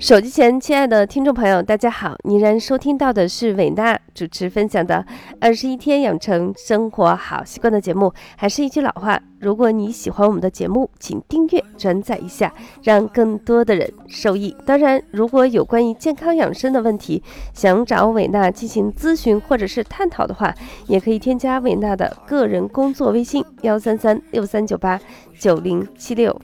手机前，亲爱的听众朋友，大家好！你然收听到的是伟娜主持分享的《二十一天养成生活好习惯》的节目。还是一句老话，如果你喜欢我们的节目，请订阅、转载一下，让更多的人受益。当然，如果有关于健康养生的问题，想找伟娜进行咨询或者是探讨的话，也可以添加伟娜的个人工作微信：幺三三六三九八九零七六。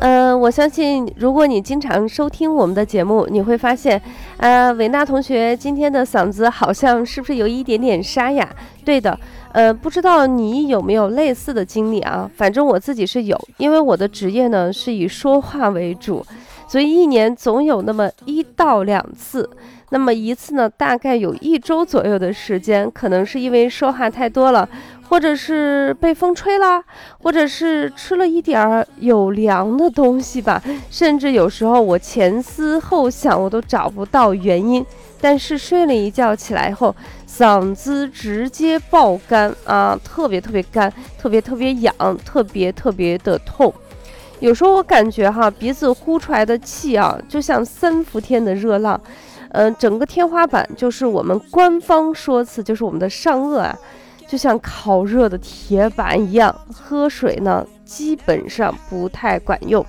嗯，我相信，如果你经常收听我们的节目，你会发现，呃，维娜同学今天的嗓子好像是不是有一点点沙哑？对的，呃，不知道你有没有类似的经历啊？反正我自己是有，因为我的职业呢是以说话为主，所以一年总有那么一到两次。那么一次呢，大概有一周左右的时间，可能是因为说话太多了，或者是被风吹了，或者是吃了一点儿有凉的东西吧，甚至有时候我前思后想，我都找不到原因。但是睡了一觉起来后，嗓子直接爆干啊，特别特别干，特别特别痒，特别特别的痛。有时候我感觉哈，鼻子呼出来的气啊，就像三伏天的热浪。嗯，整个天花板就是我们官方说辞，就是我们的上颚啊，就像烤热的铁板一样。喝水呢，基本上不太管用。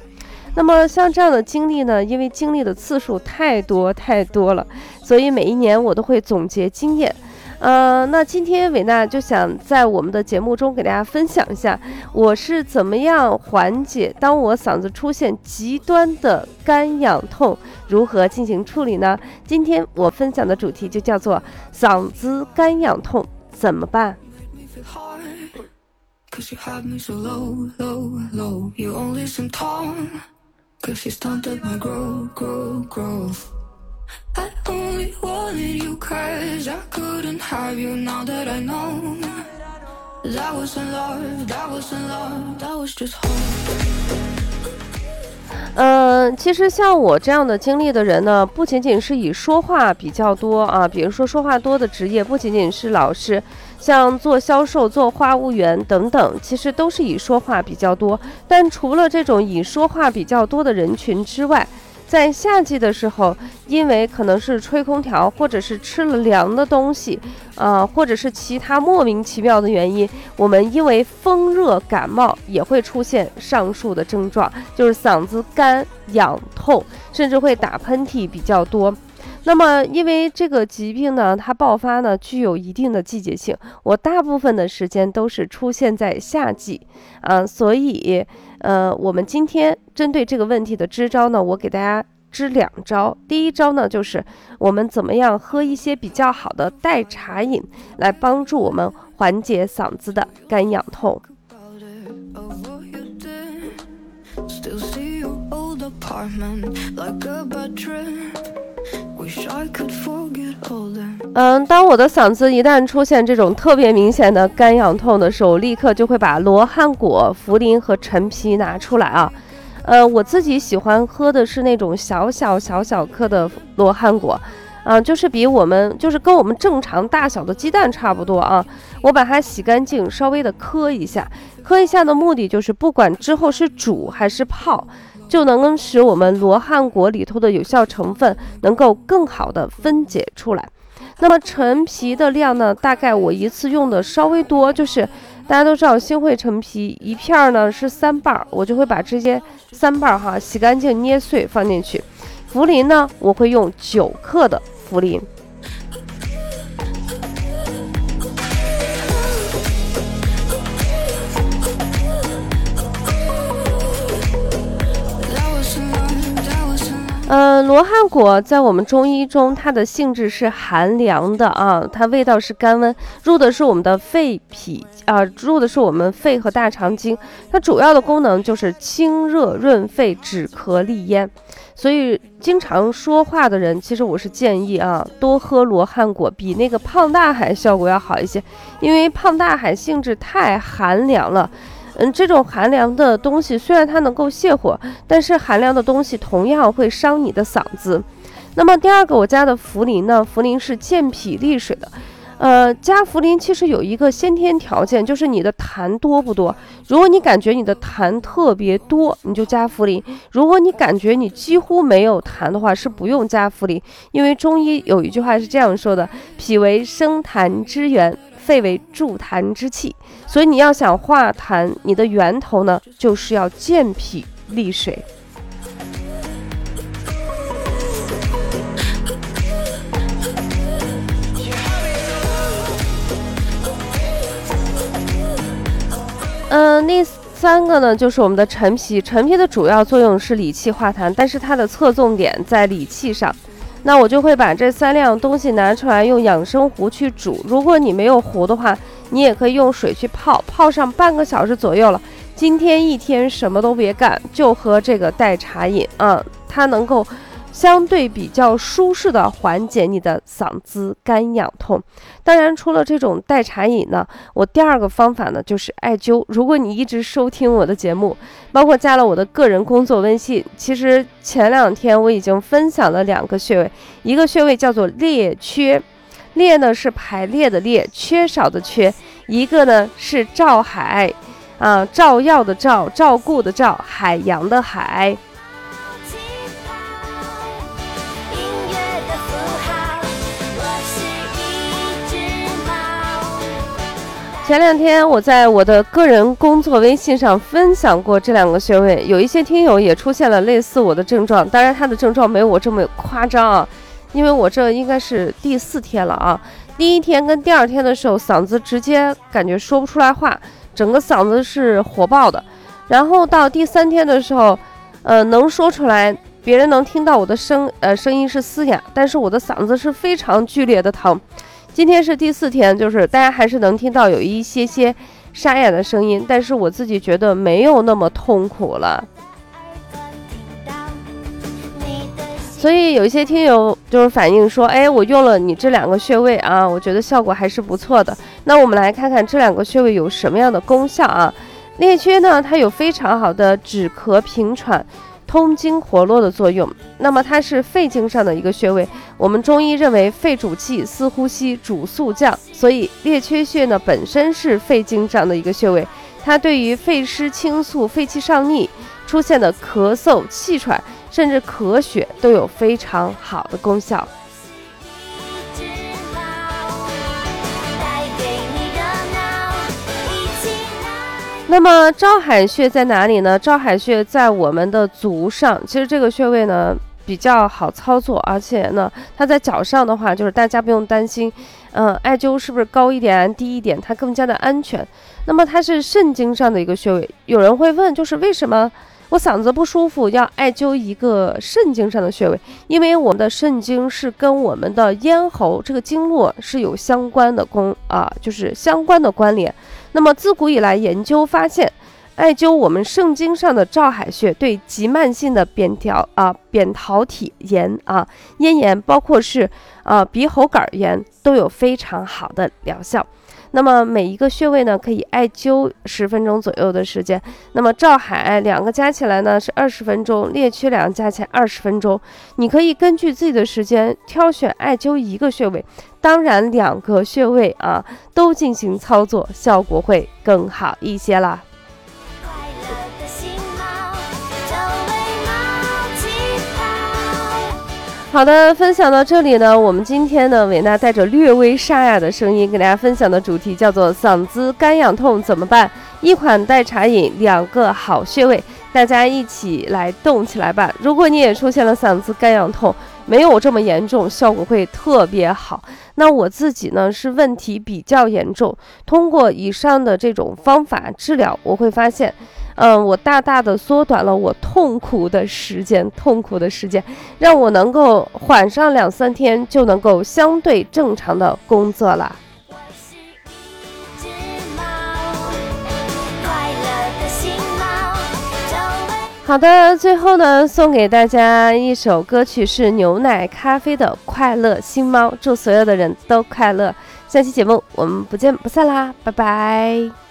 那么像这样的经历呢，因为经历的次数太多太多了，所以每一年我都会总结经验。呃，那今天伟娜就想在我们的节目中给大家分享一下，我是怎么样缓解当我嗓子出现极端的干痒痛，如何进行处理呢？今天我分享的主题就叫做嗓子干痒痛怎么办？嗯，其实像我这样的经历的人呢，不仅仅是以说话比较多啊，比如说说话多的职业，不仅仅是老师，像做销售、做花务员等等，其实都是以说话比较多。但除了这种以说话比较多的人群之外，在夏季的时候，因为可能是吹空调，或者是吃了凉的东西，啊，或者是其他莫名其妙的原因，我们因为风热感冒也会出现上述的症状，就是嗓子干痒痛，甚至会打喷嚏比较多。那么，因为这个疾病呢，它爆发呢具有一定的季节性，我大部分的时间都是出现在夏季，啊，所以。呃，我们今天针对这个问题的支招呢，我给大家支两招。第一招呢，就是我们怎么样喝一些比较好的代茶饮，来帮助我们缓解嗓子的干痒痛。嗯，当我的嗓子一旦出现这种特别明显的干痒痛的时候，立刻就会把罗汉果、茯苓和陈皮拿出来啊。呃，我自己喜欢喝的是那种小小小小颗的罗汉果，啊，就是比我们就是跟我们正常大小的鸡蛋差不多啊。我把它洗干净，稍微的磕一下，磕一下的目的就是不管之后是煮还是泡。就能使我们罗汉果里头的有效成分能够更好的分解出来。那么陈皮的量呢？大概我一次用的稍微多，就是大家都知道新会陈皮一片呢是三瓣，我就会把这些三瓣哈洗干净捏碎放进去。茯苓呢，我会用九克的福利。嗯，罗汉果在我们中医中，它的性质是寒凉的啊，它味道是甘温，入的是我们的肺脾啊，入的是我们肺和大肠经，它主要的功能就是清热润肺、止咳利咽。所以经常说话的人，其实我是建议啊，多喝罗汉果，比那个胖大海效果要好一些，因为胖大海性质太寒凉了。嗯，这种寒凉的东西虽然它能够泻火，但是寒凉的东西同样会伤你的嗓子。那么第二个，我加的茯苓呢，茯苓是健脾利水的。呃，加茯苓其实有一个先天条件，就是你的痰多不多。如果你感觉你的痰特别多，你就加茯苓；如果你感觉你几乎没有痰的话，是不用加茯苓。因为中医有一句话是这样说的：脾为生痰之源，肺为助痰之器。所以你要想化痰，你的源头呢，就是要健脾利水。嗯，第三个呢，就是我们的陈皮。陈皮的主要作用是理气化痰，但是它的侧重点在理气上。那我就会把这三样东西拿出来，用养生壶去煮。如果你没有壶的话，你也可以用水去泡，泡上半个小时左右了。今天一天什么都别干，就喝这个代茶饮啊，它能够。相对比较舒适的缓解你的嗓子干痒痛。当然，除了这种代茶饮呢，我第二个方法呢就是艾灸。如果你一直收听我的节目，包括加了我的个人工作微信，其实前两天我已经分享了两个穴位，一个穴位叫做列缺，列呢是排列的列，缺少的缺；一个呢是照海，啊，照耀的照，照顾的照，海洋的海。前两天我在我的个人工作微信上分享过这两个穴位，有一些听友也出现了类似我的症状，当然他的症状没有我这么夸张啊，因为我这应该是第四天了啊，第一天跟第二天的时候嗓子直接感觉说不出来话，整个嗓子是火爆的，然后到第三天的时候，呃能说出来，别人能听到我的声呃声音是嘶哑，但是我的嗓子是非常剧烈的疼。今天是第四天，就是大家还是能听到有一些些沙哑的声音，但是我自己觉得没有那么痛苦了。所以有一些听友就是反映说，哎，我用了你这两个穴位啊，我觉得效果还是不错的。那我们来看看这两个穴位有什么样的功效啊？列缺呢，它有非常好的止咳平喘。通经活络的作用，那么它是肺经上的一个穴位。我们中医认为肺主气，司呼吸，主肃降，所以列缺穴呢本身是肺经上的一个穴位，它对于肺湿清肃、肺气上逆出现的咳嗽、气喘，甚至咳血都有非常好的功效。那么照海穴在哪里呢？照海穴在我们的足上。其实这个穴位呢比较好操作，而且呢它在脚上的话，就是大家不用担心，嗯，艾灸是不是高一点、低一点，它更加的安全。那么它是肾经上的一个穴位。有人会问，就是为什么我嗓子不舒服要艾灸一个肾经上的穴位？因为我们的肾经是跟我们的咽喉这个经络是有相关的功啊，就是相关的关联。那么自古以来研究发现，艾灸我们肾经上的照海穴，对急慢性的扁条啊扁桃体炎啊咽炎，包括是啊鼻喉杆炎，都有非常好的疗效。那么每一个穴位呢，可以艾灸十分钟左右的时间。那么照海两个加起来呢是二十分钟，列缺两个加起来二十分钟。你可以根据自己的时间挑选艾灸一个穴位，当然两个穴位啊都进行操作，效果会更好一些啦。好的，分享到这里呢，我们今天呢，伟娜带着略微沙哑的声音给大家分享的主题叫做嗓子干痒痛怎么办？一款代茶饮，两个好穴位，大家一起来动起来吧。如果你也出现了嗓子干痒痛，没有这么严重，效果会特别好。那我自己呢是问题比较严重，通过以上的这种方法治疗，我会发现。嗯，我大大的缩短了我痛苦的时间，痛苦的时间，让我能够缓上两三天，就能够相对正常的工作了。好的，最后呢，送给大家一首歌曲，是牛奶咖啡的《快乐星猫》，祝所有的人都快乐。下期节目我们不见不散啦，拜拜。